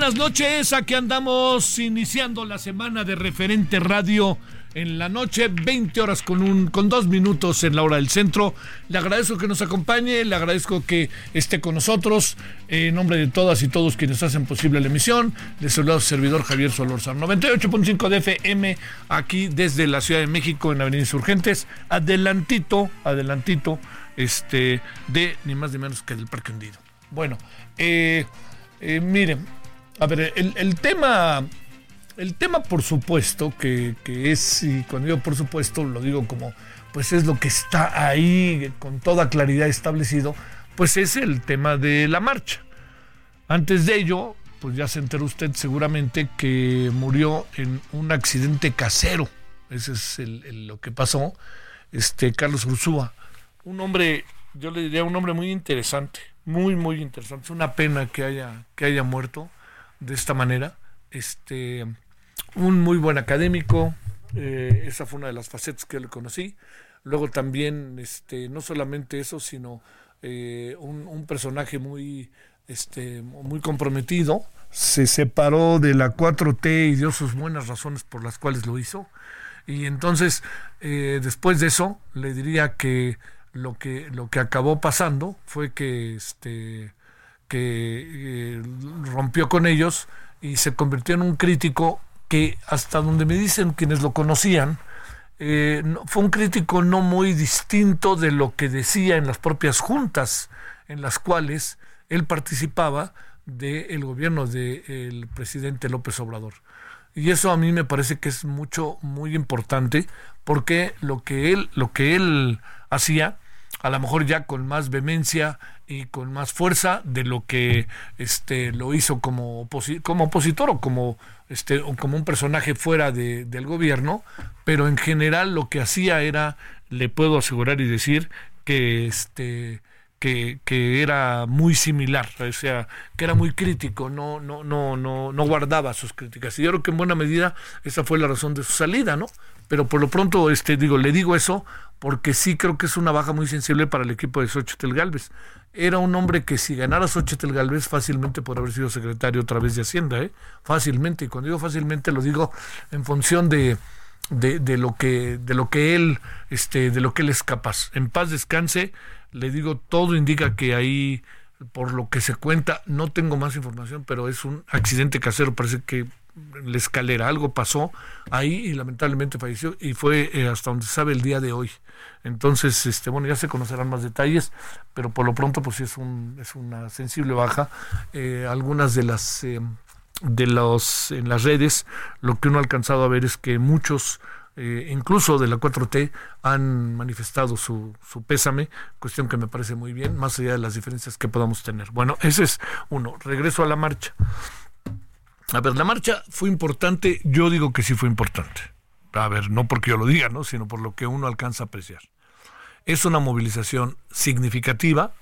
Buenas noches, aquí andamos iniciando la semana de referente radio en la noche, 20 horas con un con dos minutos en la hora del centro. Le agradezco que nos acompañe, le agradezco que esté con nosotros. En nombre de todas y todos quienes hacen posible la emisión, les saluda su servidor Javier Solórzano. 98.5 de FM, aquí desde la Ciudad de México, en Avenida Insurgentes, adelantito, adelantito, este, de ni más ni menos que del Parque Hundido. Bueno, eh, eh, miren, a ver, el, tema, el tema por supuesto, que, que, es, y cuando digo por supuesto, lo digo como, pues es lo que está ahí con toda claridad establecido, pues es el tema de la marcha. Antes de ello, pues ya se enteró usted seguramente que murió en un accidente casero. Ese es lo que pasó. Este Carlos Ursúa, un hombre, yo le diría un hombre muy interesante, muy, muy interesante. Es una pena que haya, que haya muerto de esta manera. Este, un muy buen académico, eh, esa fue una de las facetas que le conocí. Luego también, este, no solamente eso, sino eh, un, un, personaje muy, este, muy comprometido. Se separó de la 4T y dio sus buenas razones por las cuales lo hizo. Y entonces, eh, después de eso, le diría que lo que, lo que acabó pasando fue que este, que eh, rompió con ellos y se convirtió en un crítico que hasta donde me dicen quienes lo conocían, eh, fue un crítico no muy distinto de lo que decía en las propias juntas en las cuales él participaba del gobierno del presidente López Obrador. Y eso a mí me parece que es mucho, muy importante, porque lo que él, lo que él hacía, a lo mejor ya con más vehemencia y con más fuerza de lo que este lo hizo como, oposi como opositor o como este o como un personaje fuera de, del gobierno pero en general lo que hacía era le puedo asegurar y decir que este que, que, era muy similar, o sea, que era muy crítico, no, no, no, no, no guardaba sus críticas. Y yo creo que en buena medida esa fue la razón de su salida, ¿no? Pero por lo pronto, este, digo, le digo eso porque sí creo que es una baja muy sensible para el equipo de Xochitl Galvez. Era un hombre que si ganara Xochitl Galvez fácilmente podría haber sido secretario otra vez de Hacienda, ¿eh? Fácilmente. Y cuando digo fácilmente lo digo en función de, de, lo que de lo que él este de lo que él es capaz. En paz descanse, le digo, todo indica que ahí por lo que se cuenta, no tengo más información, pero es un accidente casero, parece que la escalera, algo pasó ahí y lamentablemente falleció y fue eh, hasta donde se sabe el día de hoy. Entonces, este, bueno, ya se conocerán más detalles, pero por lo pronto pues sí es, un, es una sensible baja. Eh, algunas de las, eh, de los en las redes lo que uno ha alcanzado a ver es que muchos incluso de la 4T han manifestado su, su pésame, cuestión que me parece muy bien, más allá de las diferencias que podamos tener. Bueno, ese es uno. Regreso a la marcha. A ver, la marcha fue importante, yo digo que sí fue importante. A ver, no porque yo lo diga, ¿no? sino por lo que uno alcanza a apreciar. Es una movilización significativa.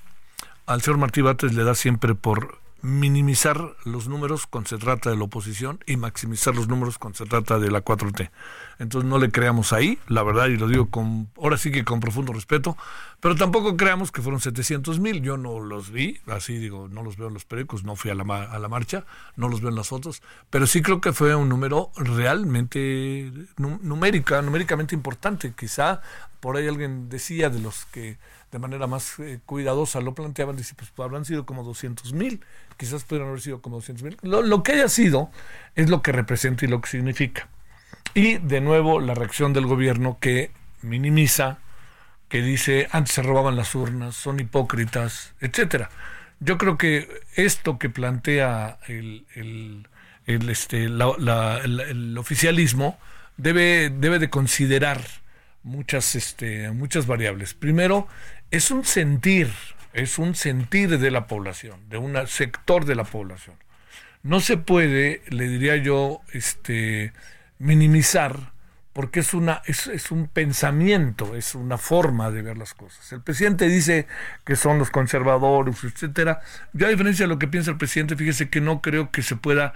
Al señor Martí Bates le da siempre por minimizar los números cuando se trata de la oposición y maximizar los números cuando se trata de la 4T. Entonces no le creamos ahí, la verdad, y lo digo con, ahora sí que con profundo respeto, pero tampoco creamos que fueron 700 mil, yo no los vi, así digo, no los veo en los periódicos, no fui a la, a la marcha, no los veo en las fotos, pero sí creo que fue un número realmente numérica, numéricamente importante, quizá por ahí alguien decía de los que de manera más eh, cuidadosa lo planteaban, dice, pues habrán sido como 200 mil, quizás pudieran haber sido como 200 mil. Lo, lo, que haya sido es lo que representa y lo que significa. Y de nuevo la reacción del gobierno que minimiza, que dice, antes se robaban las urnas, son hipócritas, etcétera. Yo creo que esto que plantea el, el, el este, la, la, el, oficialismo debe, debe de considerar muchas, este, muchas variables. Primero, es un sentir, es un sentir de la población, de un sector de la población. No se puede, le diría yo, este, minimizar, porque es, una, es, es, un pensamiento, es una forma de ver las cosas. El presidente dice que son los conservadores, etcétera. Yo, a diferencia de lo que piensa el presidente, fíjese que no creo que se pueda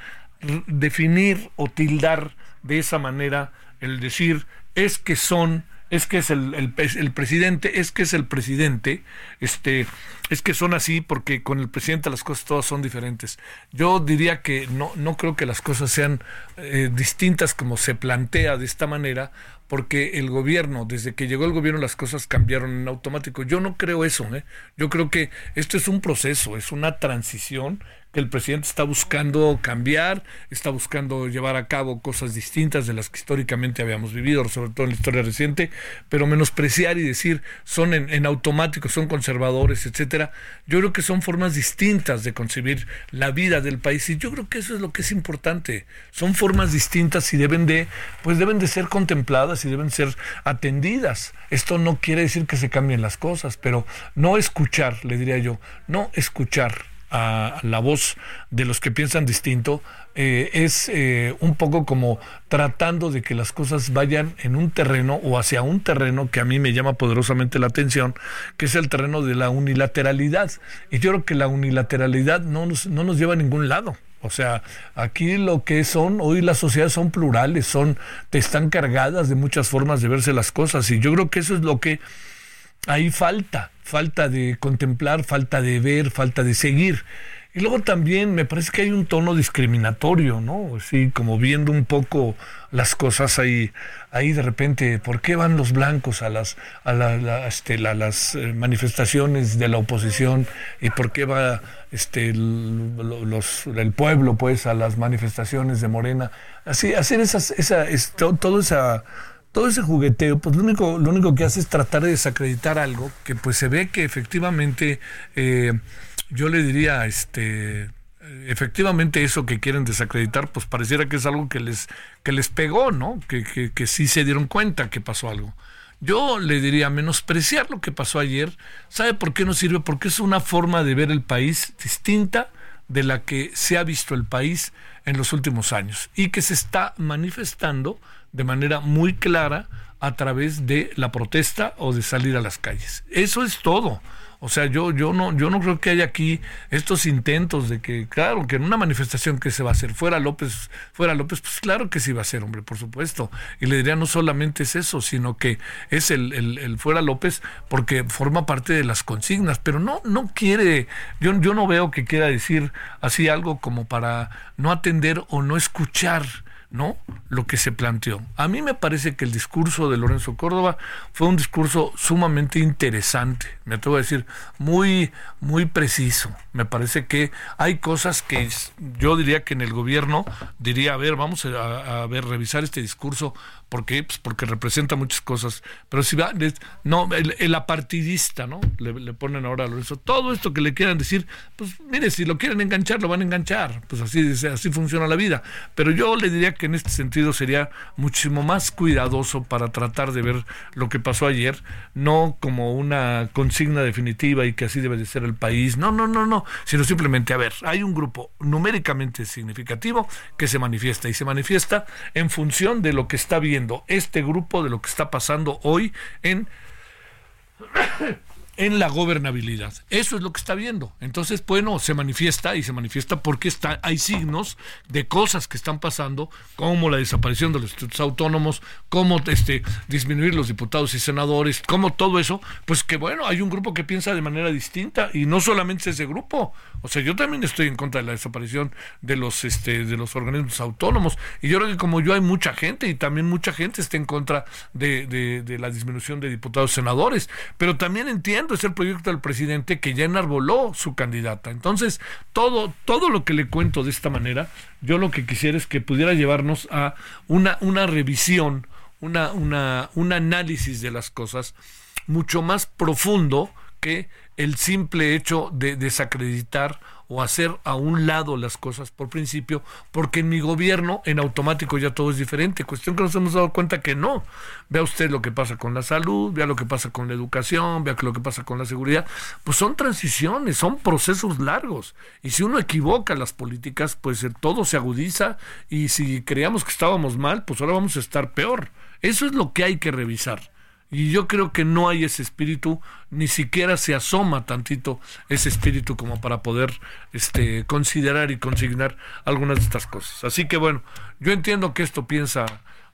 definir o tildar de esa manera el decir es que son es que es el, el, presidente, es que es el presidente, este, es que son así porque con el presidente las cosas todas son diferentes. Yo diría que no, no creo que las cosas sean eh, distintas como se plantea de esta manera, porque el gobierno, desde que llegó el gobierno las cosas cambiaron en automático. Yo no creo eso, ¿eh? yo creo que esto es un proceso, es una transición que el presidente está buscando cambiar, está buscando llevar a cabo cosas distintas de las que históricamente habíamos vivido, sobre todo en la historia reciente, pero menospreciar y decir son en, automático, son conservadores, etcétera. Yo creo que son formas distintas de concebir la vida del país y yo creo que eso es lo que es importante. Son formas distintas y deben de, pues deben de ser contempladas y deben ser atendidas. Esto no quiere decir que se cambien las cosas, pero no escuchar, le diría yo, no escuchar a la voz de los que piensan distinto, eh, es eh, un poco como tratando de que las cosas vayan en un terreno o hacia un terreno que a mí me llama poderosamente la atención, que es el terreno de la unilateralidad. Y yo creo que la unilateralidad no nos, no nos lleva a ningún lado. O sea, aquí lo que son, hoy las sociedades son plurales, son, están cargadas de muchas formas de verse las cosas. Y yo creo que eso es lo que ahí falta, falta de contemplar, falta de ver, falta de seguir. Y luego también me parece que hay un tono discriminatorio, ¿no? Así como viendo un poco las cosas ahí, ahí de repente, ¿por qué van los blancos a las, a, la, este, las eh, manifestaciones de la oposición y por qué va este, los, el pueblo, pues, a las manifestaciones de Morena? Así, hacer esas, esa, todo esa todo ese jugueteo, pues lo único, lo único que hace es tratar de desacreditar algo que pues se ve que efectivamente, eh, yo le diría, este, efectivamente eso que quieren desacreditar, pues pareciera que es algo que les, que les pegó, ¿no? Que, que, que sí se dieron cuenta que pasó algo. Yo le diría menospreciar lo que pasó ayer. ¿Sabe por qué no sirve? Porque es una forma de ver el país distinta de la que se ha visto el país en los últimos años y que se está manifestando de manera muy clara a través de la protesta o de salir a las calles. Eso es todo. O sea, yo, yo no, yo no creo que haya aquí estos intentos de que, claro, que en una manifestación que se va a hacer fuera López, fuera López, pues claro que sí va a ser, hombre, por supuesto. Y le diría no solamente es eso, sino que es el, el, fuera López porque forma parte de las consignas, pero no, no quiere, yo, yo no veo que quiera decir así algo como para no atender o no escuchar ¿no? Lo que se planteó. A mí me parece que el discurso de Lorenzo Córdoba fue un discurso sumamente interesante, me atrevo a decir, muy, muy preciso. Me parece que hay cosas que yo diría que en el gobierno diría, a ver, vamos a, a ver, revisar este discurso ¿Por qué? Pues porque representa muchas cosas. Pero si va, no, el, apartidista, ¿no? Le, ponen ahora eso. Todo esto que le quieran decir, pues mire, si lo quieren enganchar, lo van a enganchar. Pues así, así funciona la vida. Pero yo le diría que en este sentido sería muchísimo más cuidadoso para tratar de ver lo que pasó ayer, no como una consigna definitiva y que así debe de ser el país. No, no, no, no. Sino simplemente, a ver, hay un grupo numéricamente significativo que se manifiesta y se manifiesta en función de lo que está viendo este grupo de lo que está pasando hoy en en la gobernabilidad. Eso es lo que está viendo. Entonces, bueno, se manifiesta y se manifiesta porque está, hay signos de cosas que están pasando, como la desaparición de los institutos autónomos, como este, disminuir los diputados y senadores, como todo eso, pues que bueno, hay un grupo que piensa de manera distinta y no solamente ese grupo. O sea, yo también estoy en contra de la desaparición de los, este, de los organismos autónomos. Y yo creo que como yo hay mucha gente y también mucha gente está en contra de, de la disminución de diputados y senadores. Pero también entiendo es el proyecto del presidente que ya enarboló su candidata. Entonces, todo, todo lo que le cuento de esta manera, yo lo que quisiera es que pudiera llevarnos a una, una revisión, una, una, un análisis de las cosas mucho más profundo que el simple hecho de desacreditar o hacer a un lado las cosas por principio, porque en mi gobierno en automático ya todo es diferente. Cuestión que nos hemos dado cuenta que no. Vea usted lo que pasa con la salud, vea lo que pasa con la educación, vea lo que pasa con la seguridad. Pues son transiciones, son procesos largos. Y si uno equivoca las políticas, pues todo se agudiza y si creíamos que estábamos mal, pues ahora vamos a estar peor. Eso es lo que hay que revisar. Y yo creo que no hay ese espíritu, ni siquiera se asoma tantito ese espíritu como para poder este, considerar y consignar algunas de estas cosas. Así que bueno, yo entiendo que esto piensa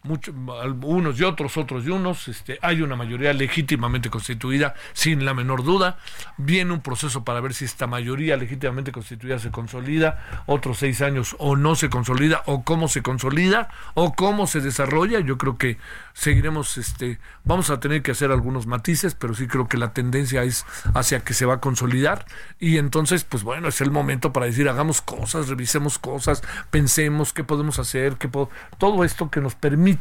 muchos, unos y otros, otros y unos, este, hay una mayoría legítimamente constituida, sin la menor duda. Viene un proceso para ver si esta mayoría legítimamente constituida se consolida, otros seis años o no se consolida, o cómo se consolida, o cómo se desarrolla. Yo creo que seguiremos, este, vamos a tener que hacer algunos matices, pero sí creo que la tendencia es hacia que se va a consolidar. Y entonces, pues bueno, es el momento para decir, hagamos cosas, revisemos cosas, pensemos qué podemos hacer, qué todo esto que nos permite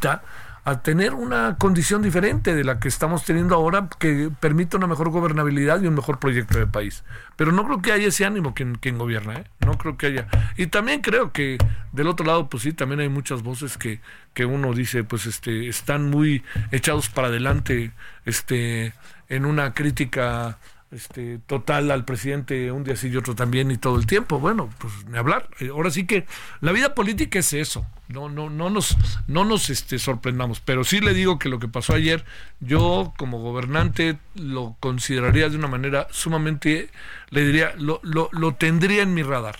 a tener una condición diferente de la que estamos teniendo ahora que permita una mejor gobernabilidad y un mejor proyecto de país. Pero no creo que haya ese ánimo quien, quien gobierna, ¿eh? no creo que haya. Y también creo que del otro lado, pues sí, también hay muchas voces que, que uno dice, pues este, están muy echados para adelante este, en una crítica este, total al presidente un día sí y otro también y todo el tiempo. Bueno, pues ni hablar. Eh, ahora sí que la vida política es eso. No, no, no nos, no nos este, sorprendamos. Pero sí le digo que lo que pasó ayer, yo como gobernante lo consideraría de una manera sumamente, le diría, lo, lo, lo tendría en mi radar.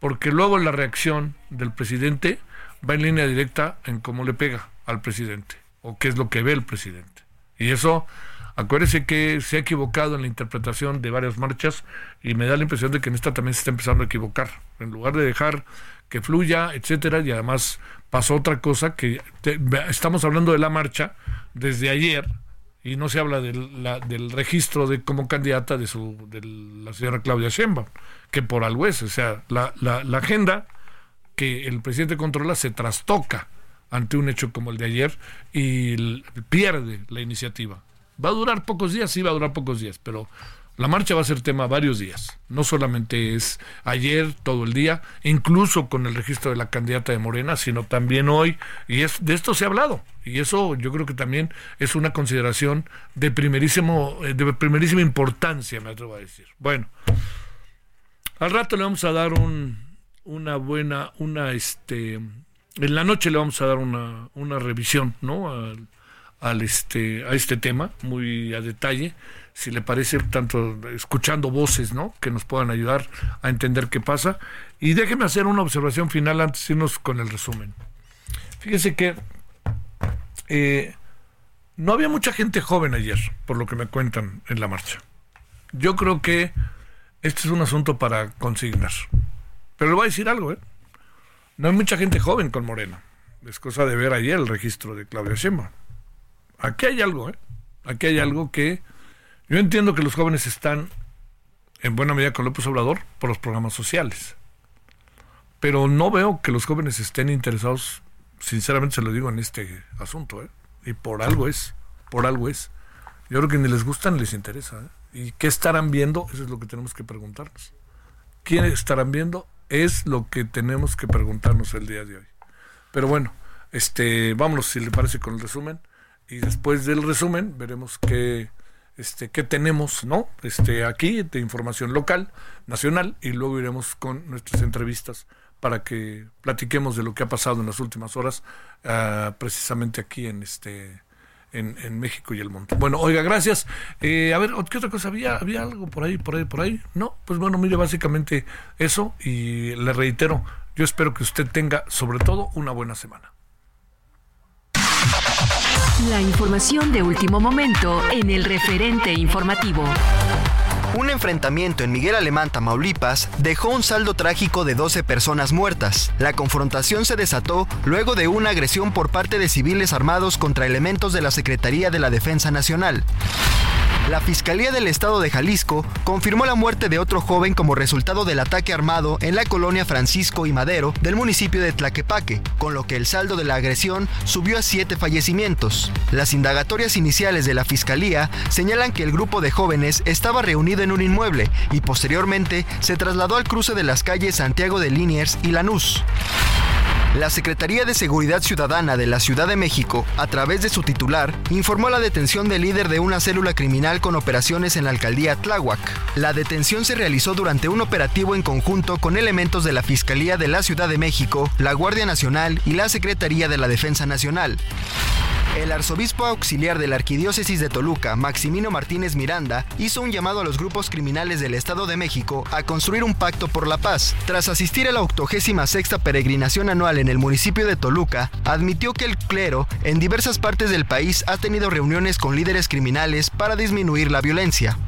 Porque luego la reacción del presidente va en línea directa en cómo le pega al presidente o qué es lo que ve el presidente. Y eso Acuérdese que se ha equivocado en la interpretación de varias marchas y me da la impresión de que en esta también se está empezando a equivocar. En lugar de dejar que fluya, etcétera, y además pasó otra cosa que estamos hablando de la marcha desde ayer y no se habla del, del registro de como candidata de su de la señora Claudia Sheinbaum, que por algo es, o sea, la, la, la agenda que el presidente controla se trastoca ante un hecho como el de ayer y pierde la iniciativa. Va a durar pocos días, sí va a durar pocos días, pero la marcha va a ser tema varios días. No solamente es ayer, todo el día, incluso con el registro de la candidata de Morena, sino también hoy. Y es, de esto se ha hablado. Y eso yo creo que también es una consideración de, primerísimo, eh, de primerísima importancia, me atrevo a decir. Bueno, al rato le vamos a dar un, una buena, una, este, en la noche le vamos a dar una, una revisión, ¿no? Al este, a este tema muy a detalle, si le parece, tanto escuchando voces ¿no? que nos puedan ayudar a entender qué pasa. Y déjeme hacer una observación final antes de irnos con el resumen. Fíjese que eh, no había mucha gente joven ayer, por lo que me cuentan en la marcha. Yo creo que este es un asunto para consignar. Pero le voy a decir algo, ¿eh? No hay mucha gente joven con Morena. Es cosa de ver ayer el registro de Claudia Sheinbaum aquí hay algo, ¿eh? Aquí hay algo que Yo entiendo que los jóvenes están en buena medida con López Obrador por los programas sociales. Pero no veo que los jóvenes estén interesados, sinceramente se lo digo, en este asunto. ¿eh? Y por algo es, por algo es. Yo creo que ni les gusta ni les interesa. ¿eh? ¿Y qué estarán viendo? Eso es lo que tenemos que preguntarnos. ¿Quién estarán viendo? Es lo que tenemos que preguntarnos el día de hoy. Pero bueno, este, vámonos si le parece con el resumen. Y después del resumen veremos qué, este, qué tenemos, ¿no? Este, aquí de información local, nacional, y luego iremos con nuestras entrevistas para que platiquemos de lo que ha pasado en las últimas horas, uh, precisamente aquí en este en, en, México y el mundo. Bueno, oiga, gracias. Eh, a ver, ¿qué otra cosa había? ¿Había algo por ahí, por ahí, por ahí? No, pues bueno, mire, básicamente eso y le reitero, yo espero que usted tenga sobre todo una buena semana. La información de último momento en el referente informativo. Un enfrentamiento en Miguel Alemán, Tamaulipas, dejó un saldo trágico de 12 personas muertas. La confrontación se desató luego de una agresión por parte de civiles armados contra elementos de la Secretaría de la Defensa Nacional. La Fiscalía del Estado de Jalisco confirmó la muerte de otro joven como resultado del ataque armado en la colonia Francisco y Madero del municipio de Tlaquepaque, con lo que el saldo de la agresión subió a siete fallecimientos. Las indagatorias iniciales de la Fiscalía señalan que el grupo de jóvenes estaba reunido en un inmueble y posteriormente se trasladó al cruce de las calles Santiago de Liniers y Lanús. La Secretaría de Seguridad Ciudadana de la Ciudad de México, a través de su titular, informó la detención del líder de una célula criminal con operaciones en la alcaldía Tláhuac. La detención se realizó durante un operativo en conjunto con elementos de la Fiscalía de la Ciudad de México, la Guardia Nacional y la Secretaría de la Defensa Nacional. El arzobispo auxiliar de la Arquidiócesis de Toluca, Maximino Martínez Miranda, hizo un llamado a los grupos criminales del Estado de México a construir un pacto por la paz. Tras asistir a la 86 peregrinación anual en el municipio de Toluca, admitió que el clero en diversas partes del país ha tenido reuniones con líderes criminales para disminuir la violencia.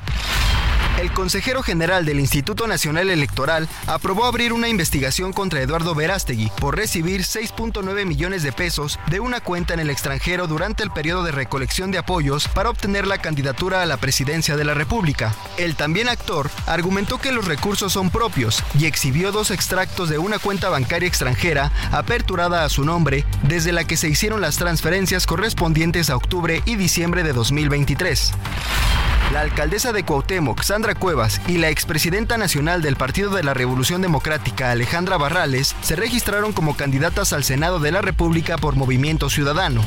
El consejero general del Instituto Nacional Electoral aprobó abrir una investigación contra Eduardo Verástegui por recibir 6.9 millones de pesos de una cuenta en el extranjero durante el periodo de recolección de apoyos para obtener la candidatura a la presidencia de la República. El también actor argumentó que los recursos son propios y exhibió dos extractos de una cuenta bancaria extranjera aperturada a su nombre desde la que se hicieron las transferencias correspondientes a octubre y diciembre de 2023. La alcaldesa de Cuauhtémoc, Sandra Cuevas, y la expresidenta nacional del Partido de la Revolución Democrática, Alejandra Barrales, se registraron como candidatas al Senado de la República por Movimiento Ciudadano.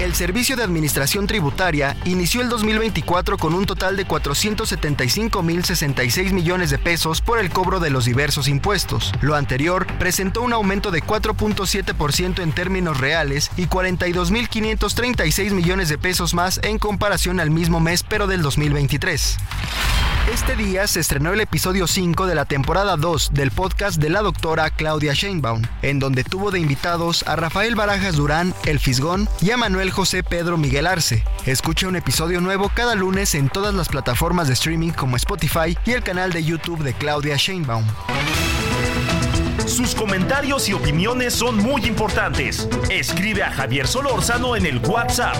El Servicio de Administración Tributaria inició el 2024 con un total de 475.066 millones de pesos por el cobro de los diversos impuestos. Lo anterior presentó un aumento de 4.7% en términos reales y 42.536 millones de pesos más en comparación al mismo mes pero del 2023. Este día se estrenó el episodio 5 de la temporada 2 del podcast de la doctora Claudia Sheinbaum, en donde tuvo de invitados a Rafael Barajas Durán, El Fisgón, y a Manuel José Pedro Miguel Arce. Escucha un episodio nuevo cada lunes en todas las plataformas de streaming como Spotify y el canal de YouTube de Claudia Sheinbaum. Sus comentarios y opiniones son muy importantes. Escribe a Javier Solórzano en el WhatsApp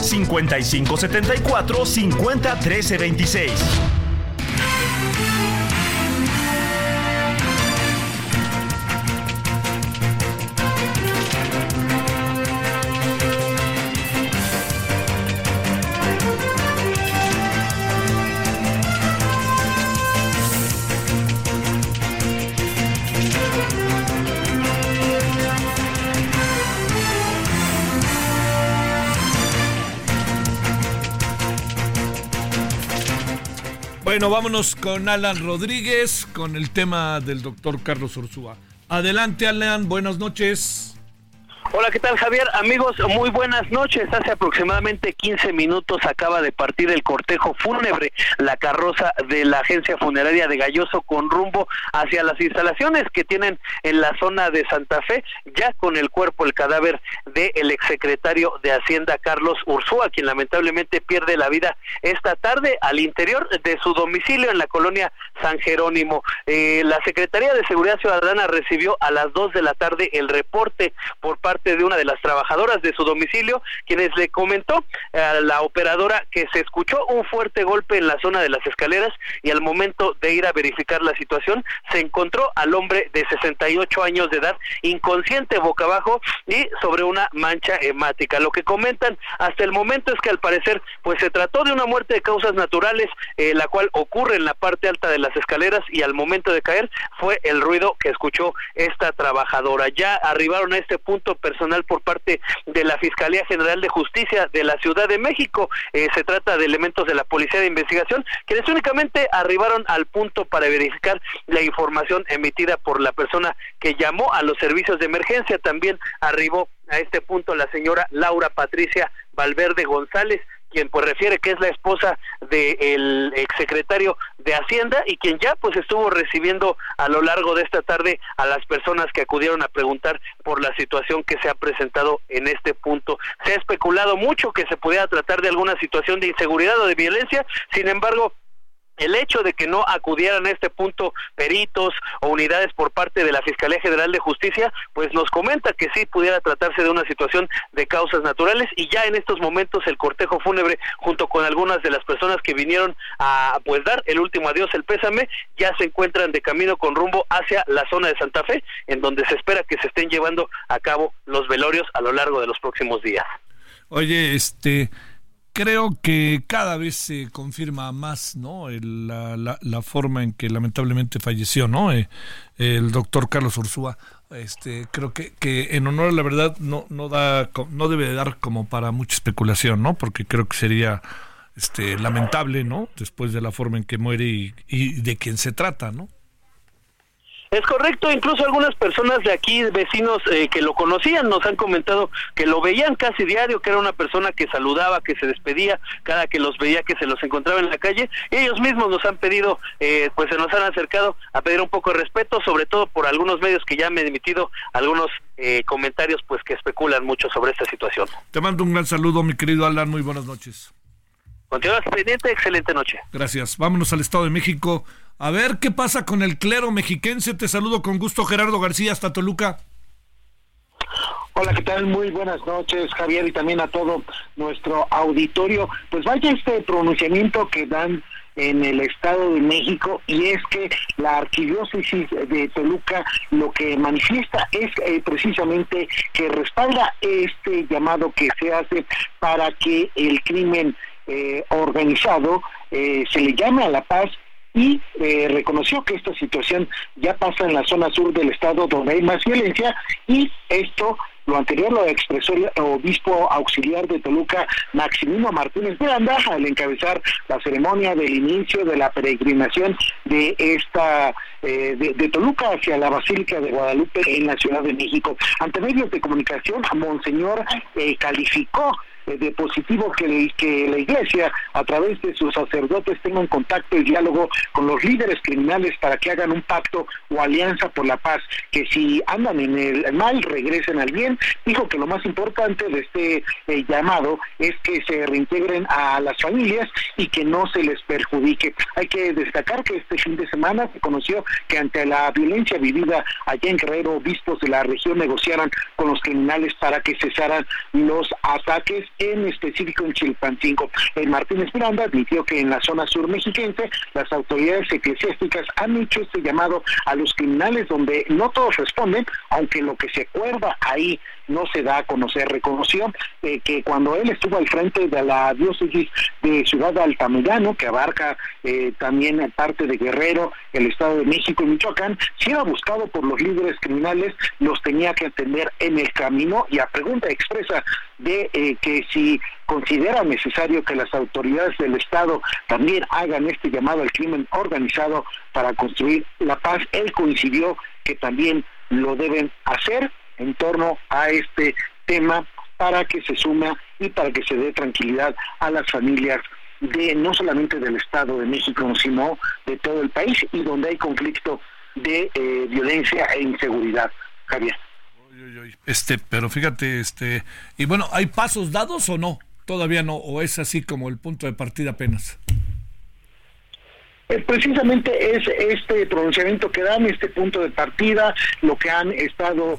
5574 50 13 26. Bueno, vámonos con Alan Rodríguez con el tema del doctor Carlos Ursúa. Adelante, Alan, buenas noches. Hola, ¿qué tal Javier? Amigos, muy buenas noches. Hace aproximadamente 15 minutos acaba de partir el cortejo fúnebre, la carroza de la agencia funeraria de Galloso con rumbo hacia las instalaciones que tienen en la zona de Santa Fe, ya con el cuerpo, el cadáver del exsecretario de Hacienda Carlos Ursúa, quien lamentablemente pierde la vida esta tarde al interior de su domicilio en la colonia San Jerónimo. Eh, la Secretaría de Seguridad Ciudadana recibió a las 2 de la tarde el reporte por parte de una de las trabajadoras de su domicilio, quienes le comentó a la operadora que se escuchó un fuerte golpe en la zona de las escaleras y al momento de ir a verificar la situación se encontró al hombre de 68 años de edad inconsciente boca abajo y sobre una mancha hemática. Lo que comentan hasta el momento es que al parecer pues se trató de una muerte de causas naturales, eh, la cual ocurre en la parte alta de las escaleras y al momento de caer fue el ruido que escuchó esta trabajadora. Ya arribaron a este punto personal por parte de la Fiscalía General de Justicia de la Ciudad de México. Eh, se trata de elementos de la Policía de Investigación quienes únicamente arribaron al punto para verificar la información emitida por la persona que llamó a los servicios de emergencia. También arribó a este punto la señora Laura Patricia Valverde González, quien pues refiere que es la esposa del exsecretario de Hacienda y quien ya pues estuvo recibiendo a lo largo de esta tarde a las personas que acudieron a preguntar por la situación que se ha presentado en este punto. Se ha especulado mucho que se pudiera tratar de alguna situación de inseguridad o de violencia, sin embargo, el hecho de que no acudieran a este punto peritos o unidades por parte de la Fiscalía General de Justicia, pues nos comenta que sí pudiera tratarse de una situación de causas naturales y ya en estos momentos el cortejo fúnebre junto con algunas de las personas que vinieron a pues dar el último adiós, el pésame, ya se encuentran de camino con rumbo hacia la zona de Santa Fe, en donde se espera que se estén llevando a cabo los velorios a lo largo de los próximos días. Oye, este creo que cada vez se confirma más no la, la, forma en que lamentablemente falleció no eh, el doctor Carlos Ursúa este creo que, que en honor a la verdad no no da no debe dar como para mucha especulación no porque creo que sería este lamentable no después de la forma en que muere y, y de quién se trata no es correcto, incluso algunas personas de aquí, vecinos eh, que lo conocían, nos han comentado que lo veían casi diario, que era una persona que saludaba, que se despedía cada que los veía, que se los encontraba en la calle. Y ellos mismos nos han pedido, eh, pues se nos han acercado a pedir un poco de respeto, sobre todo por algunos medios que ya han emitido algunos eh, comentarios, pues que especulan mucho sobre esta situación. Te mando un gran saludo, mi querido Alan, muy buenas noches. Continúas pendiente, excelente noche. Gracias. Vámonos al Estado de México. A ver qué pasa con el clero mexiquense. Te saludo con gusto, Gerardo García, hasta Toluca. Hola, ¿qué tal? Muy buenas noches, Javier, y también a todo nuestro auditorio. Pues vaya este pronunciamiento que dan en el Estado de México y es que la arquidiócesis de Toluca lo que manifiesta es eh, precisamente que respalda este llamado que se hace para que el crimen eh, organizado eh, se le llame a la paz y eh, reconoció que esta situación ya pasa en la zona sur del estado donde hay más violencia y esto lo anterior lo expresó el obispo auxiliar de Toluca, Maximino Martínez Miranda, al encabezar la ceremonia del inicio de la peregrinación de esta de, Toluca hacia la Basílica de Guadalupe en la Ciudad de México. Ante medios de comunicación, Monseñor calificó eh, de positivo que, que la Iglesia, a través de sus sacerdotes, tenga un contacto y diálogo con los líderes criminales para que hagan un pacto o alianza por la paz, que si andan en el mal, regresen al bien. Dijo que lo más importante de este eh, llamado es que se reintegren a las familias y que no se les perjudique. Hay que destacar que este fin de semana se conoció que ante la violencia vivida allá en Guerrero, obispos de la región negociaran con los criminales para que cesaran los ataques en específico en Chilpancingo. El Martínez Miranda admitió que en la zona sur mexiquense las autoridades eclesiásticas han hecho este llamado a los criminales donde no todos responden, aunque lo que se acuerda ahí no se da a conocer. Reconoció eh, que cuando él estuvo al frente de la diócesis de Ciudad Altamirano, que abarca eh, también parte de Guerrero, el Estado de México y Michoacán, si era buscado por los líderes criminales, los tenía que atender en el camino y a pregunta expresa de eh, que si considera necesario que las autoridades del Estado también hagan este llamado al crimen organizado para construir la paz, él coincidió que también lo deben hacer en torno a este tema para que se suma y para que se dé tranquilidad a las familias de no solamente del Estado de México, sino de todo el país y donde hay conflicto de eh, violencia e inseguridad, Javier. Este, pero fíjate, este, y bueno, ¿hay pasos dados o no? Todavía no, o es así como el punto de partida apenas. Eh, precisamente es este pronunciamiento que dan, este punto de partida, lo que han estado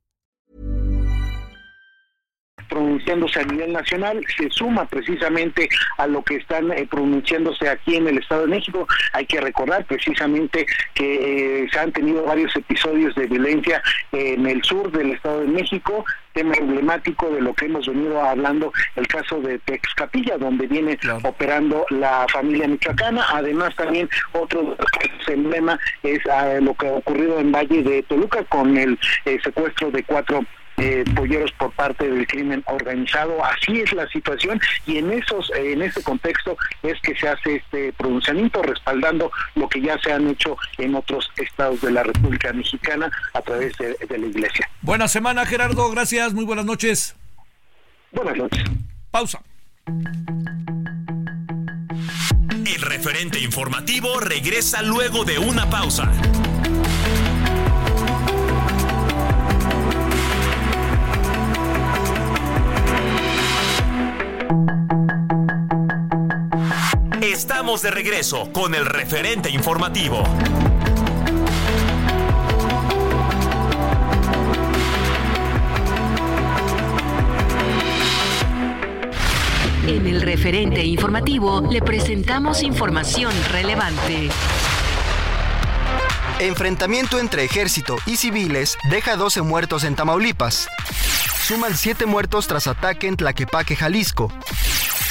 Pronunciándose a nivel nacional, se suma precisamente a lo que están eh, pronunciándose aquí en el Estado de México. Hay que recordar precisamente que eh, se han tenido varios episodios de violencia en el sur del Estado de México, tema emblemático de lo que hemos venido hablando, el caso de Texcapilla, donde viene operando la familia michoacana. Además, también otro emblema es ah, lo que ha ocurrido en Valle de Toluca con el eh, secuestro de cuatro eh, polleros por parte del crimen organizado. Así es la situación y en esos en ese contexto es que se hace este pronunciamiento respaldando lo que ya se han hecho en otros estados de la República Mexicana a través de, de la Iglesia. Buena semana, Gerardo. Gracias. Muy buenas noches. Buenas noches. Pausa. El referente informativo regresa luego de una pausa. Estamos de regreso con el referente informativo. En el referente informativo le presentamos información relevante. Enfrentamiento entre ejército y civiles deja 12 muertos en Tamaulipas. Suman 7 muertos tras ataque en Tlaquepaque, Jalisco.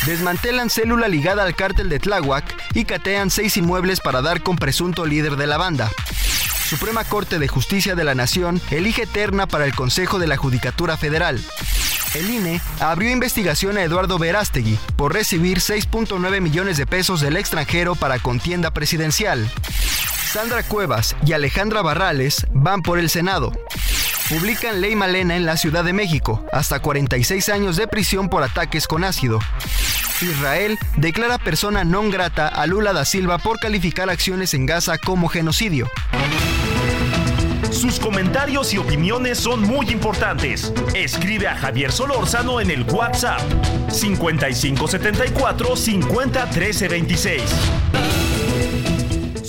Desmantelan célula ligada al cártel de Tláhuac y catean seis inmuebles para dar con presunto líder de la banda. Suprema Corte de Justicia de la Nación elige terna para el Consejo de la Judicatura Federal. El INE abrió investigación a Eduardo Verástegui por recibir 6.9 millones de pesos del extranjero para contienda presidencial. Sandra Cuevas y Alejandra Barrales van por el Senado. Publican ley Malena en la Ciudad de México, hasta 46 años de prisión por ataques con ácido. Israel declara persona non grata a Lula da Silva por calificar acciones en Gaza como genocidio. Sus comentarios y opiniones son muy importantes. Escribe a Javier Solórzano en el WhatsApp 5574 50 13 26.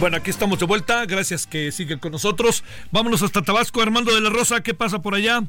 Bueno, aquí estamos de vuelta. Gracias que siguen con nosotros. Vámonos hasta Tabasco. Armando de la Rosa, ¿qué pasa por allá?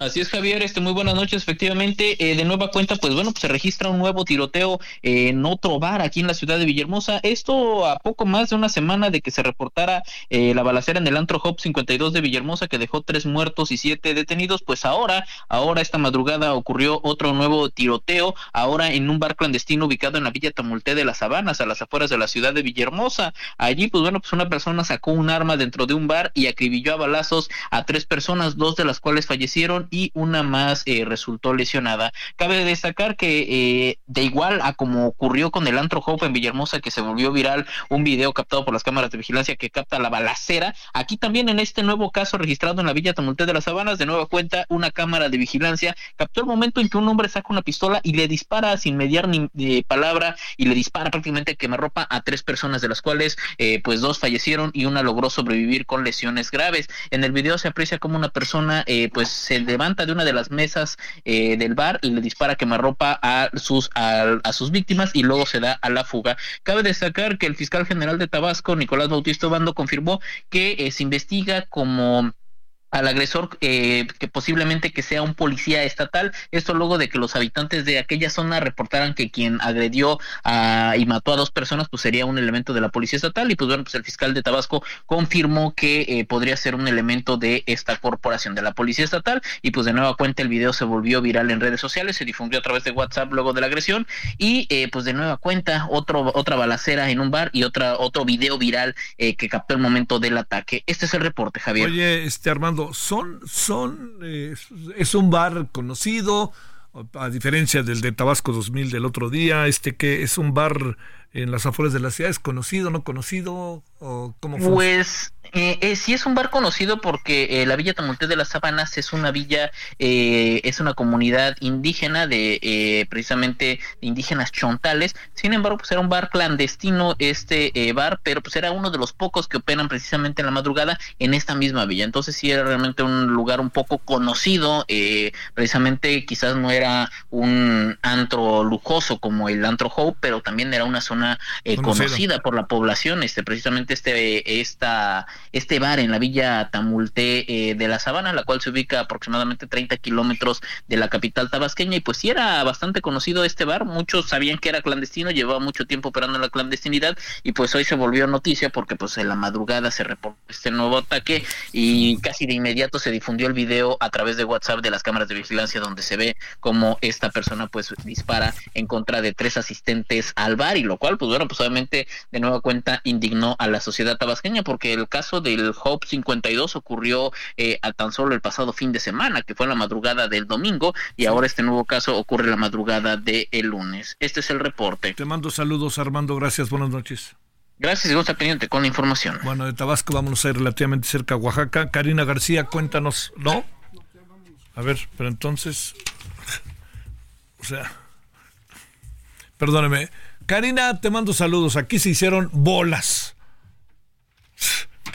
Así es, Javier, este muy buenas noches. Efectivamente, eh, de nueva cuenta, pues bueno, pues se registra un nuevo tiroteo en otro bar aquí en la ciudad de Villahermosa. Esto a poco más de una semana de que se reportara eh, la balacera en el Antro Hop 52 de Villahermosa que dejó tres muertos y siete detenidos. Pues ahora, ahora esta madrugada ocurrió otro nuevo tiroteo, ahora en un bar clandestino ubicado en la Villa Tamulté de las Habanas, a las afueras de la ciudad de Villahermosa. Allí, pues bueno, pues una persona sacó un arma dentro de un bar y acribilló a balazos a tres personas, dos de las cuales fallecieron y una más eh, resultó lesionada. Cabe destacar que eh, de igual a como ocurrió con el Antro Hope en Villahermosa, que se volvió viral un video captado por las cámaras de vigilancia que capta la balacera, aquí también en este nuevo caso registrado en la Villa Tamulté de las Sabanas, de nueva cuenta, una cámara de vigilancia captó el momento en que un hombre saca una pistola y le dispara sin mediar ni de palabra y le dispara prácticamente quemarropa a tres personas, de las cuales eh, pues dos fallecieron y una logró sobrevivir con lesiones graves. En el video se aprecia como una persona pues se levanta de una de las mesas eh, del bar y le dispara quemarropa a sus, a, a, sus víctimas y luego se da a la fuga. Cabe destacar que el fiscal general de Tabasco, Nicolás Bautista Bando, confirmó que eh, se investiga como al agresor eh, que posiblemente que sea un policía estatal. Esto luego de que los habitantes de aquella zona reportaran que quien agredió a, y mató a dos personas pues sería un elemento de la policía estatal y pues bueno pues el fiscal de Tabasco confirmó que eh, podría ser un elemento de esta corporación de la policía estatal y pues de nueva cuenta el video se volvió viral en redes sociales, se difundió a través de WhatsApp luego de la agresión y eh, pues de nueva cuenta otro otra balacera en un bar y otra otro video viral que captó el momento del ataque. Este es el reporte, Javier. Oye, este Armando, son, son, eh, es un bar conocido, a diferencia del de Tabasco 2000 del otro día, este que es un bar en las afueras de la ciudad, ¿es conocido, no conocido? O cómo pues eh, eh, sí es un bar conocido porque eh, la Villa Tamultés de las Sabanas es una villa, eh, es una comunidad indígena de precisamente indígenas chontales. Sin embargo, pues era un bar clandestino este bar, pero pues era uno de los pocos que operan precisamente en la madrugada en esta misma villa. Entonces sí era realmente un lugar un poco conocido, precisamente quizás no era un antro lujoso como el antro Hope, pero también era una zona conocida por la población, este precisamente este esta este bar en la villa Tamulté eh, de la Sabana, la cual se ubica aproximadamente 30 kilómetros de la capital tabasqueña. Y pues sí era bastante conocido este bar, muchos sabían que era clandestino, llevaba mucho tiempo operando en la clandestinidad y pues hoy se volvió noticia porque pues en la madrugada se reportó este nuevo ataque y casi de inmediato se difundió el video a través de WhatsApp de las cámaras de vigilancia donde se ve como esta persona pues dispara en contra de tres asistentes al bar y lo cual pues bueno pues obviamente de nueva cuenta indignó a la sociedad tabasqueña porque el caso del Hope 52 ocurrió eh, a tan solo el pasado fin de semana, que fue la madrugada del domingo, y ahora este nuevo caso ocurre la madrugada del el lunes. Este es el reporte. Te mando saludos, Armando. Gracias. Buenas noches. Gracias, y estar pendiente con la información. Bueno, de Tabasco vamos a ir relativamente cerca a Oaxaca. Karina García, cuéntanos, ¿no? A ver, pero entonces, o sea, perdóneme. Karina, te mando saludos. Aquí se hicieron bolas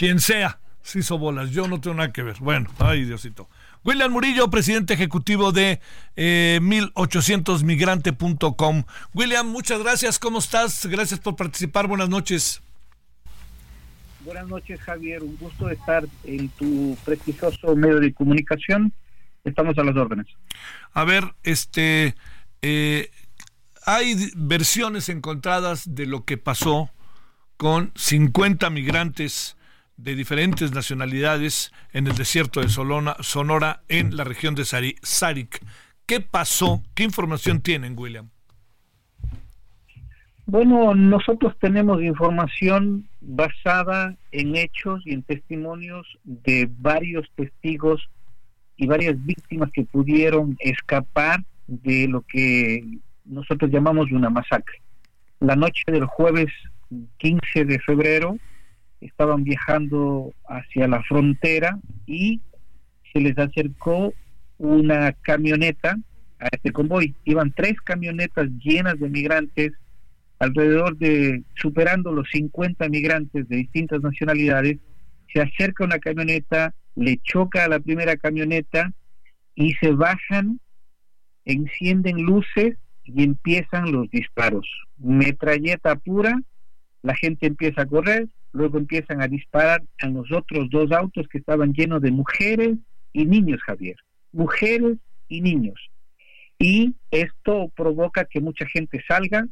quien sea, se hizo bolas. Yo no tengo nada que ver. Bueno, ay Diosito. William Murillo, presidente ejecutivo de 1800migrante.com. Eh, William, muchas gracias. ¿Cómo estás? Gracias por participar. Buenas noches. Buenas noches, Javier. Un gusto estar en tu prestigioso medio de comunicación. Estamos a las órdenes. A ver, este, eh, hay versiones encontradas de lo que pasó con 50 migrantes de diferentes nacionalidades en el desierto de Sonora, en la región de Sarik. ¿Qué pasó? ¿Qué información tienen, William? Bueno, nosotros tenemos información basada en hechos y en testimonios de varios testigos y varias víctimas que pudieron escapar de lo que nosotros llamamos una masacre. La noche del jueves 15 de febrero estaban viajando hacia la frontera y se les acercó una camioneta a este convoy. Iban tres camionetas llenas de migrantes, alrededor de superando los 50 migrantes de distintas nacionalidades. Se acerca una camioneta, le choca a la primera camioneta y se bajan, encienden luces y empiezan los disparos. Metralleta pura, la gente empieza a correr, luego empiezan a disparar a los otros dos autos que estaban llenos de mujeres y niños, Javier. Mujeres y niños. Y esto provoca que mucha gente salga.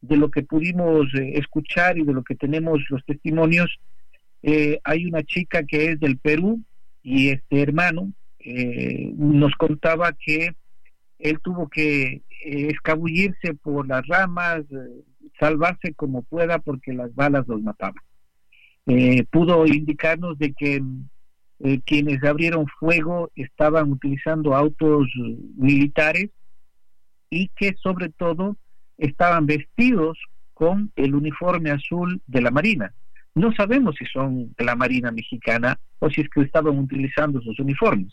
De lo que pudimos eh, escuchar y de lo que tenemos los testimonios, eh, hay una chica que es del Perú y este hermano eh, nos contaba que él tuvo que escabullirse por las ramas, salvarse como pueda porque las balas los mataban. Eh, pudo indicarnos de que eh, quienes abrieron fuego estaban utilizando autos militares y que sobre todo estaban vestidos con el uniforme azul de la Marina. No sabemos si son de la Marina mexicana o si es que estaban utilizando esos uniformes,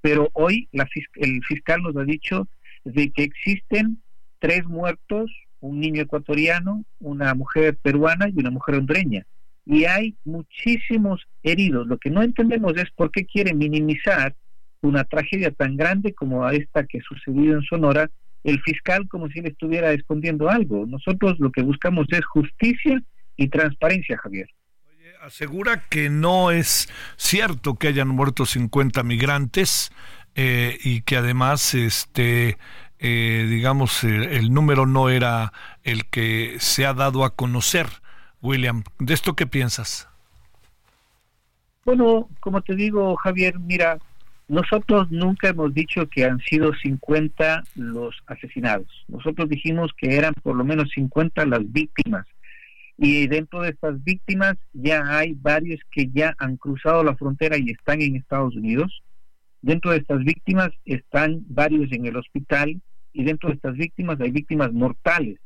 pero hoy la, el fiscal nos ha dicho de que existen tres muertos, un niño ecuatoriano, una mujer peruana y una mujer hondureña y hay muchísimos heridos. Lo que no entendemos es por qué quiere minimizar una tragedia tan grande como esta que sucedió en Sonora, el fiscal como si le estuviera escondiendo algo. Nosotros lo que buscamos es justicia y transparencia, Javier. Asegura que no es cierto que hayan muerto 50 migrantes eh, y que además, este, eh, digamos, el número no era el que se ha dado a conocer. William, ¿de esto qué piensas? Bueno, como te digo, Javier, mira, nosotros nunca hemos dicho que han sido 50 los asesinados. Nosotros dijimos que eran por lo menos 50 las víctimas. Y dentro de estas víctimas ya hay varios que ya han cruzado la frontera y están en Estados Unidos. Dentro de estas víctimas están varios en el hospital y dentro de estas víctimas hay víctimas mortales.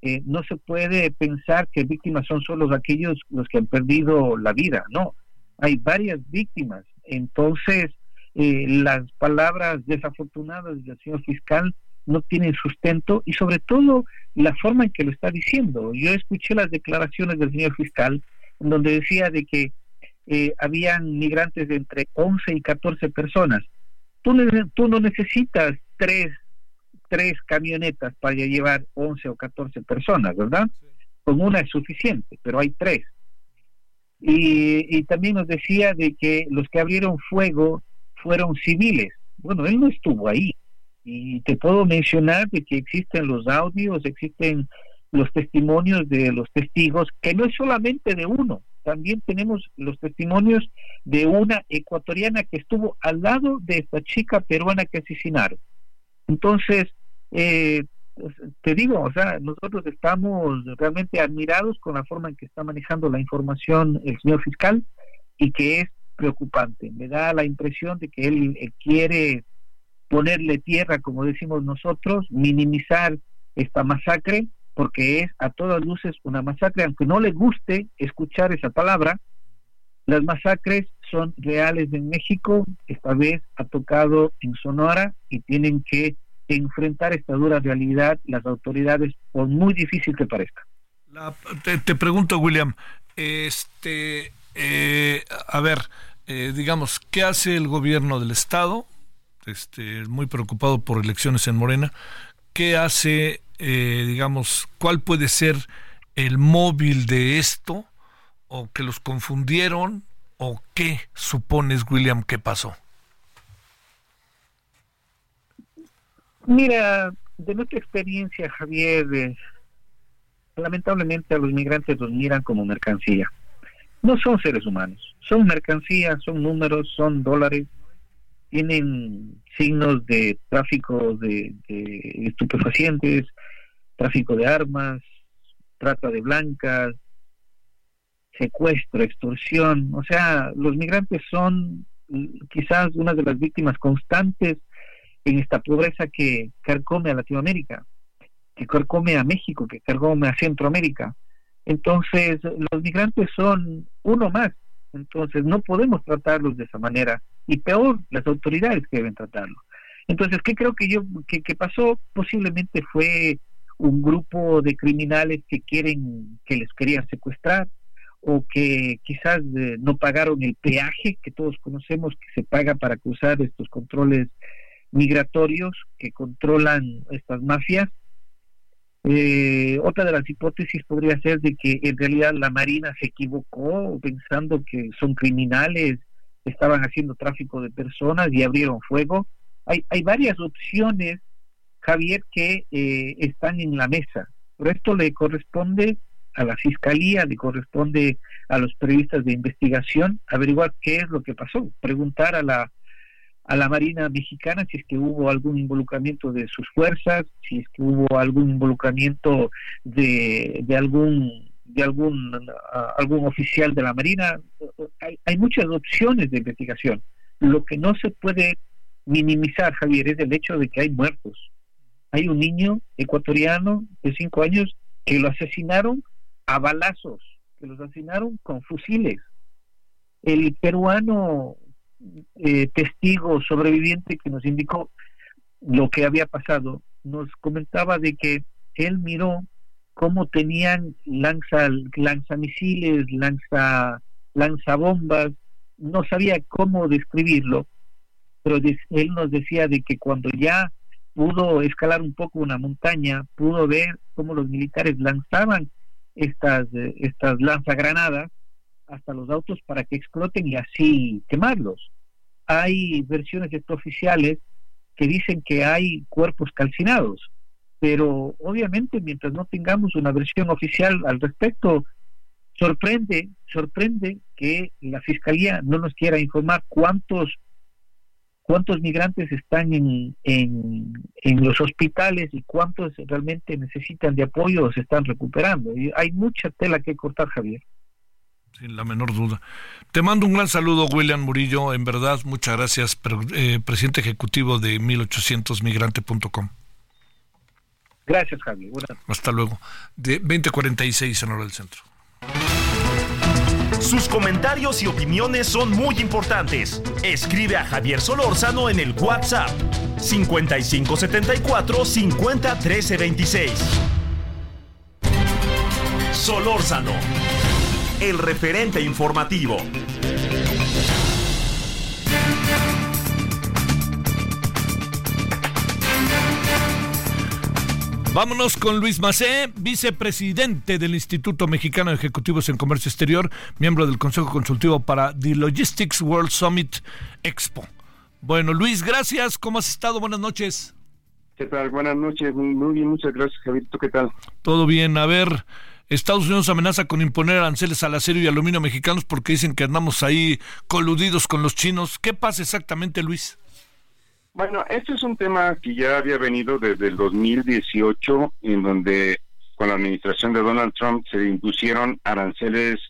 Eh, no se puede pensar que víctimas son solo aquellos los que han perdido la vida, no. Hay varias víctimas. Entonces, eh, las palabras desafortunadas del señor fiscal no tienen sustento y sobre todo la forma en que lo está diciendo. Yo escuché las declaraciones del señor fiscal en donde decía de que eh, habían migrantes de entre 11 y 14 personas. Tú, tú no necesitas tres, tres camionetas para llevar 11 o 14 personas, ¿verdad? Con una es suficiente, pero hay tres. Y, y también nos decía de que los que abrieron fuego fueron civiles. Bueno, él no estuvo ahí. Y te puedo mencionar de que existen los audios, existen los testimonios de los testigos, que no es solamente de uno, también tenemos los testimonios de una ecuatoriana que estuvo al lado de esta chica peruana que asesinaron. Entonces, eh, pues, te digo, o sea, nosotros estamos realmente admirados con la forma en que está manejando la información el señor fiscal y que es preocupante. Me da la impresión de que él, quiere ponerle tierra, como decimos nosotros, minimizar esta masacre, porque es a todas luces una masacre, aunque no le guste escuchar esa palabra, las masacres son reales en México, esta vez ha tocado en Sonora y tienen que enfrentar esta dura realidad las autoridades, por muy difícil que parezca. te, te, pregunto, William, este, eh, a ver, eh, digamos, ¿qué hace el gobierno del Estado? Este, muy preocupado por elecciones en Morena. ¿Qué hace, eh, digamos, cuál puede ser el móvil de esto? ¿O que los confundieron? ¿O qué supones, William, que pasó? Mira, de nuestra experiencia, Javier, lamentablemente a los migrantes los miran como mercancía no son seres humanos, son mercancías, son números, son dólares, tienen signos de tráfico de, estupefacientes, tráfico de armas, trata de blancas, secuestro, extorsión. O sea, los migrantes son quizás una de las víctimas constantes en esta pobreza que carcome a Latinoamérica, que carcome a México, que carcome a Centroamérica. Entonces, los migrantes son uno más. Entonces, no podemos tratarlos de esa manera. Y peor, las autoridades que deben tratarlo. Entonces, ¿qué creo que yo que, pasó? Posiblemente fue un grupo de criminales que quieren, que les querían secuestrar, o que quizás eh, no pagaron el peaje que todos conocemos que se paga para cruzar estos controles migratorios que controlan estas mafias eh, otra de las hipótesis podría ser de que en realidad la Marina se equivocó pensando que son criminales, estaban haciendo tráfico de personas y abrieron fuego. Hay, hay varias opciones, Javier, que eh, están en la mesa, pero esto le corresponde a la Fiscalía, le corresponde a los periodistas de investigación averiguar qué es lo que pasó, preguntar a la a la Marina Mexicana si es que hubo algún involucramiento de sus fuerzas, si es que hubo algún involucramiento de, de algún de algún algún oficial de la Marina. Hay, hay muchas opciones de investigación. Lo que no se puede minimizar, Javier, es el hecho de que hay muertos. Hay un niño ecuatoriano de cinco años que lo asesinaron a balazos, que lo asesinaron con fusiles. El peruano eh, testigo sobreviviente que nos indicó lo que había pasado, nos comentaba de que él miró cómo tenían lanza, lanzamisiles, lanza, lanzabombas, no sabía cómo describirlo, pero él nos decía de que cuando ya pudo escalar un poco una montaña, pudo ver cómo los militares lanzaban estas, eh, estas lanzagranadas hasta los autos para que exploten y así quemarlos. Hay versiones extraoficiales que dicen que hay cuerpos calcinados, pero obviamente mientras no tengamos una versión oficial al respecto, sorprende, sorprende que la fiscalía no nos quiera informar cuántos cuántos migrantes están en, en, los hospitales y cuántos realmente necesitan de apoyo o se están recuperando. Hay mucha tela que cortar, Javier. Sin la menor duda. Te mando un gran saludo, William Murillo. En verdad, muchas gracias, eh, presidente ejecutivo de 1800migrante.com. Gracias, Javier. Hasta luego. De 2046 en hora del centro. Sus comentarios y opiniones son muy importantes. Escribe a Javier Solórzano en el WhatsApp 5574 50 26. Solórzano, el referente informativo. Vámonos con Luis Macé, vicepresidente del Instituto Mexicano de Ejecutivos en Comercio Exterior, miembro del Consejo Consultivo para The Logistics World Summit Expo. Bueno, Luis, gracias. ¿Cómo has estado? Buenas noches. ¿Qué tal? Buenas noches. Muy, bien, muchas gracias, Javier. ¿Tú qué tal? Todo bien. A ver, Estados Unidos amenaza con imponer aranceles al acero y aluminio mexicanos porque dicen que andamos ahí coludidos con los chinos. ¿Qué pasa exactamente, Luis? Bueno, este es un tema que ya había venido desde el 2018, en donde con la administración de Donald Trump se impusieron aranceles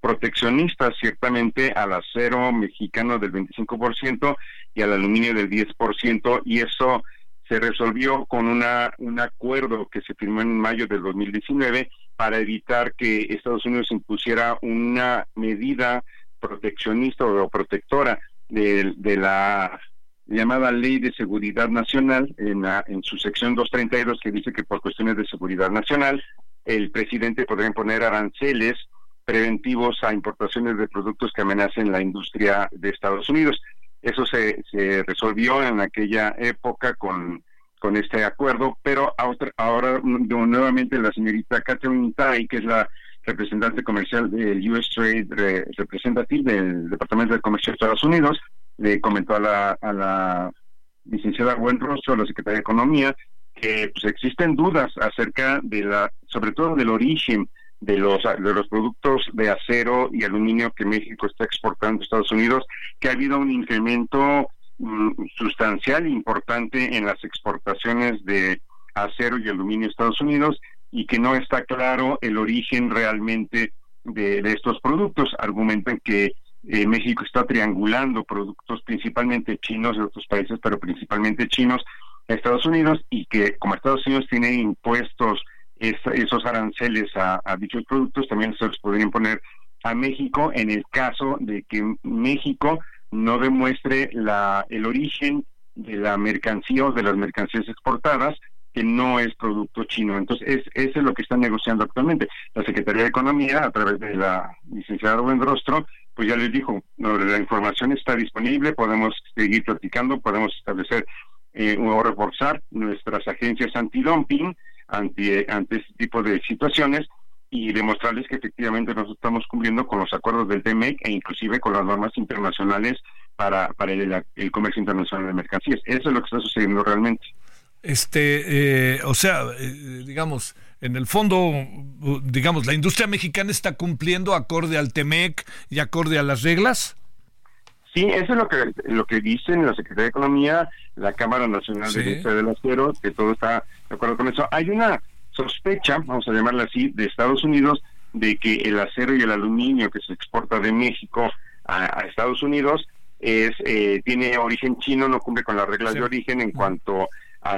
proteccionistas ciertamente al acero mexicano del 25% y al aluminio del 10%, y eso se resolvió con una, un acuerdo que se firmó en mayo del 2019 para evitar que Estados Unidos impusiera una medida proteccionista o protectora de, de la llamada Ley de Seguridad Nacional, en, en su sección 232, que dice que por cuestiones de seguridad nacional, el presidente podrá imponer aranceles preventivos a importaciones de productos que amenacen la industria de Estados Unidos. Eso se, resolvió en aquella época con, con este acuerdo, pero ahora nuevamente la señorita Catherine Tai, que es la representante comercial del US Trade Representative del Departamento de Comercio de Estados Unidos, le comentó a la, a la licenciada Buenrostro, a la Secretaría de Economía, que pues, existen dudas acerca de la, sobre todo del origen de los, de los productos de acero y aluminio que México está exportando a Estados Unidos, que ha habido un incremento mm, sustancial importante en las exportaciones de acero y aluminio a Estados Unidos y que no está claro el origen realmente de estos productos. Argumentan que eh, México está triangulando productos principalmente chinos de otros países, pero principalmente chinos a Estados Unidos y que como Estados Unidos tiene impuestos esos aranceles a, dichos productos, también se los podrían poner a México en el caso de que México no demuestre la, el origen de la mercancía o de las mercancías exportadas que no es producto chino. Entonces, es, eso es lo que están negociando actualmente. La Secretaría de Economía, a través de la licenciada Rostro, pues ya les dijo, la información está disponible, podemos seguir platicando, podemos establecer eh, o reforzar nuestras agencias antidumping ante, ante este tipo de situaciones y demostrarles que efectivamente nosotros estamos cumpliendo con los acuerdos del TMEC e inclusive con las normas internacionales para, para el, comercio internacional de mercancías. Eso es lo que está sucediendo realmente. Este, eh, o sea, eh, digamos, en el fondo, digamos, la industria mexicana está cumpliendo acorde al TEMEC y acorde a las reglas. Sí, eso es lo que lo que dicen la Secretaría de Economía, la Cámara Nacional de Industria del Acero, que todo está de acuerdo con eso. Hay una sospecha, vamos a llamarla así, de Estados Unidos de que el acero y el aluminio que se exporta de México a, Estados Unidos es eh, tiene origen chino, no cumple con las reglas de origen en cuanto a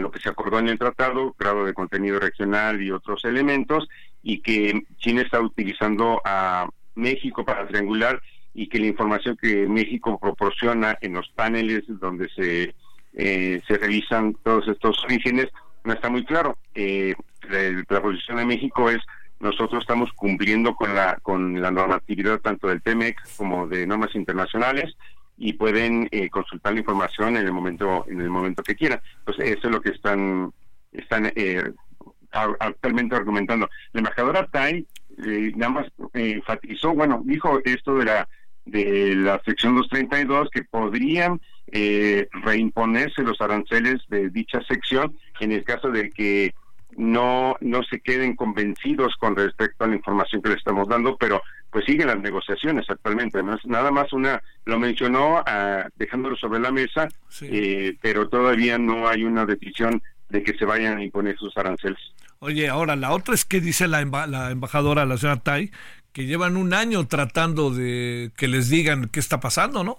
lo que se acordó en el tratado, grado de contenido regional y otros elementos, y que China está utilizando a México para triangular y que la información que México proporciona en los paneles donde se, eh, se revisan todos estos orígenes no está muy claro. Eh, la, posición de México es nosotros estamos cumpliendo con la con la normatividad tanto del TEMEC como de normas internacionales y pueden eh, consultar la información en el momento en el momento que quieran. Entonces eso es lo que están están eh, actualmente argumentando. La embajadora Tai eh, nada más enfatizó, bueno, dijo esto de la de la sección 232 que podrían eh, reimponerse los aranceles de dicha sección en el caso de que no no se queden convencidos con respecto a la información que le estamos dando, pero pues siguen las negociaciones actualmente. nada más una lo mencionó ah, dejándolo sobre la mesa, eh, pero todavía no hay una decisión de que se vayan a imponer sus aranceles. Oye, ahora la otra es que dice la, la embajadora, la señora Tai, que llevan un año tratando de que les digan qué está pasando, ¿no?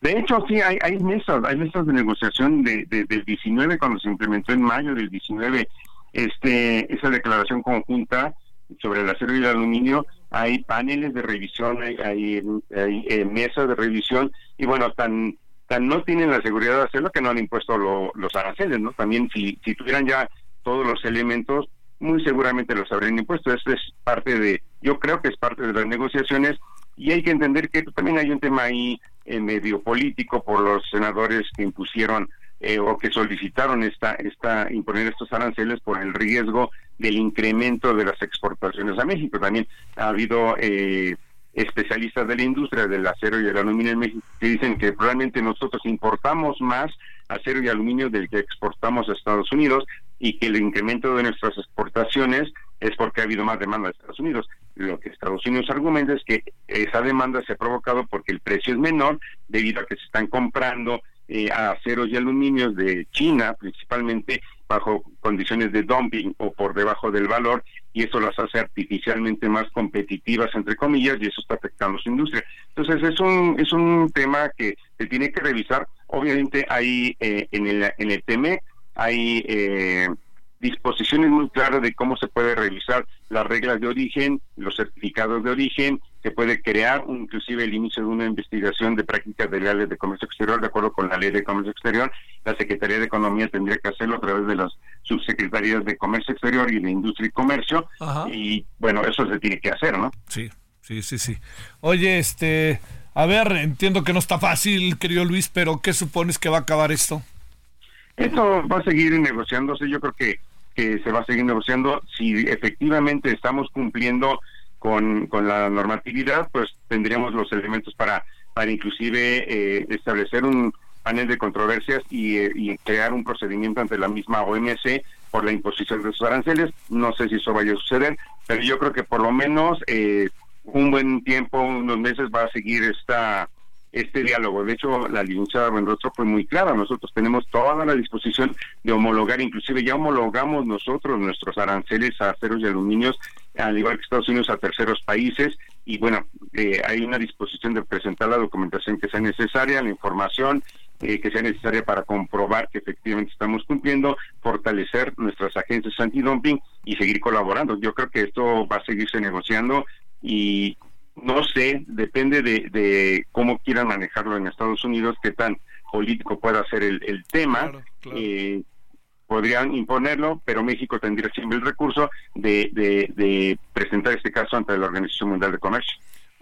De hecho, sí, hay, hay mesas, hay mesas de negociación de, del 19, cuando se implementó en mayo del 19, este, esa declaración conjunta sobre el acero y el aluminio, hay paneles de revisión, hay, hay, eh, mesas de revisión, y bueno, tan tan no tienen la seguridad de hacerlo que no han impuesto los aranceles, ¿no? También si, si tuvieran ya todos los elementos, muy seguramente los habrían impuesto. Eso es parte de, yo creo que es parte de las negociaciones y hay que entender que también hay un tema ahí en medio político por los senadores que impusieron eh, o que solicitaron esta, esta imponer estos aranceles por el riesgo del incremento de las exportaciones a México. También ha habido eh, especialistas de la industria del acero y el aluminio en México que dicen que probablemente nosotros importamos más acero y aluminio del que exportamos a Estados Unidos y que el incremento de nuestras exportaciones es porque ha habido más demanda de Estados Unidos. Lo que Estados Unidos argumenta es que esa demanda se ha provocado porque el precio es menor debido a que se están comprando eh, aceros y aluminios de China principalmente bajo condiciones de dumping o por debajo del valor y eso las hace artificialmente más competitivas entre comillas y eso está afectando a su industria. Entonces es un es un tema que se tiene que revisar. Obviamente hay eh, en el en el TME hay eh, disposiciones muy claras de cómo se puede revisar las reglas de origen, los certificados de origen, se puede crear inclusive el inicio de una investigación de prácticas legales de comercio exterior de acuerdo con la ley de comercio exterior. La Secretaría de Economía tendría que hacerlo a través de las subsecretarías de comercio exterior y de industria y comercio. Y bueno, eso se tiene que hacer, ¿no? Sí, sí, sí, sí. Oye, este, a ver, entiendo que no está fácil, querido Luis, pero ¿qué supones que va a acabar esto? Esto va a seguir negociándose, yo creo que, que se va a seguir negociando. Si efectivamente estamos cumpliendo con, con la normatividad, pues tendríamos los elementos para, para inclusive eh, establecer un panel de controversias y, eh, crear un procedimiento ante la misma OMC por la imposición de esos aranceles. No sé si eso vaya a suceder, pero yo creo que por lo menos eh, un buen tiempo, unos meses, va a seguir esta este diálogo. De hecho, la licenciada Buenrostro fue muy clara. Nosotros tenemos toda la disposición de homologar, inclusive ya homologamos nosotros nuestros aranceles a aceros y aluminios, al igual que Estados Unidos, a terceros países. Y bueno, eh, hay una disposición de presentar la documentación que sea necesaria, la información eh, que sea necesaria para comprobar que efectivamente estamos cumpliendo, fortalecer nuestras agencias antidumping y seguir colaborando. Yo creo que esto va a seguirse negociando y no sé, depende de, cómo quieran manejarlo en Estados Unidos, qué tan político pueda ser el, tema. Eh, podrían imponerlo, pero México tendría siempre el recurso de, presentar este caso ante la Organización Mundial de Comercio.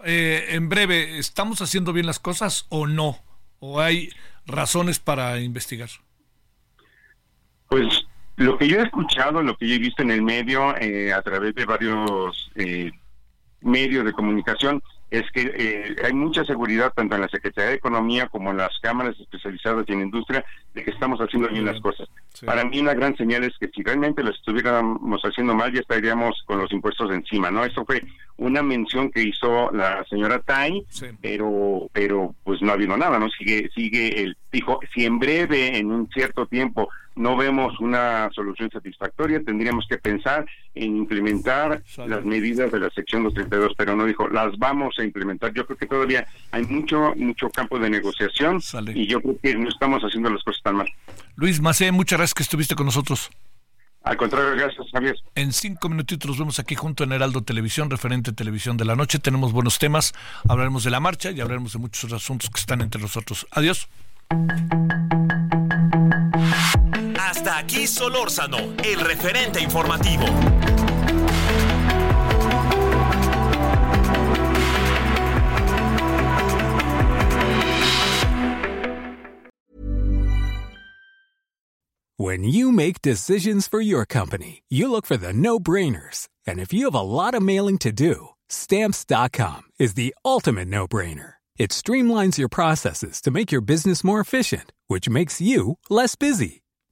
Eh, en breve, ¿estamos haciendo bien las cosas o no? ¿O hay razones para investigar? Pues lo que yo he escuchado, lo que yo he visto en el medio, eh, a través de varios medios de comunicación es que eh, hay mucha seguridad tanto en la Secretaría de Economía como en las cámaras especializadas en industria de que estamos haciendo bien las cosas. Para mí una gran señal es que si realmente lo estuviéramos haciendo mal ya estaríamos con los impuestos encima, ¿no? Eso fue una mención que hizo la señora Tai, pero pero pues no ha habido nada, ¿no? Sigue sigue el dijo si en breve en un cierto tiempo no vemos una solución satisfactoria, tendríamos que pensar en implementar las medidas de la sección 232, pero no dijo, las vamos a implementar. Yo creo que todavía hay mucho mucho campo de negociación y yo creo que no estamos haciendo las cosas tan mal. Luis Macé, muchas gracias que estuviste con nosotros. Al contrario, gracias, Javier. En cinco minutitos nos vemos aquí junto en Heraldo Televisión, referente Televisión de la Noche. Tenemos buenos temas, hablaremos de la marcha y hablaremos de muchos otros asuntos que están entre nosotros. Adiós. Hasta aquí Solórzano, el referente informativo. When you make decisions for your company, you look for the no-brainers. And if you have a lot of mailing to do, stamps.com is the ultimate no-brainer. It streamlines your processes to make your business more efficient, which makes you less busy.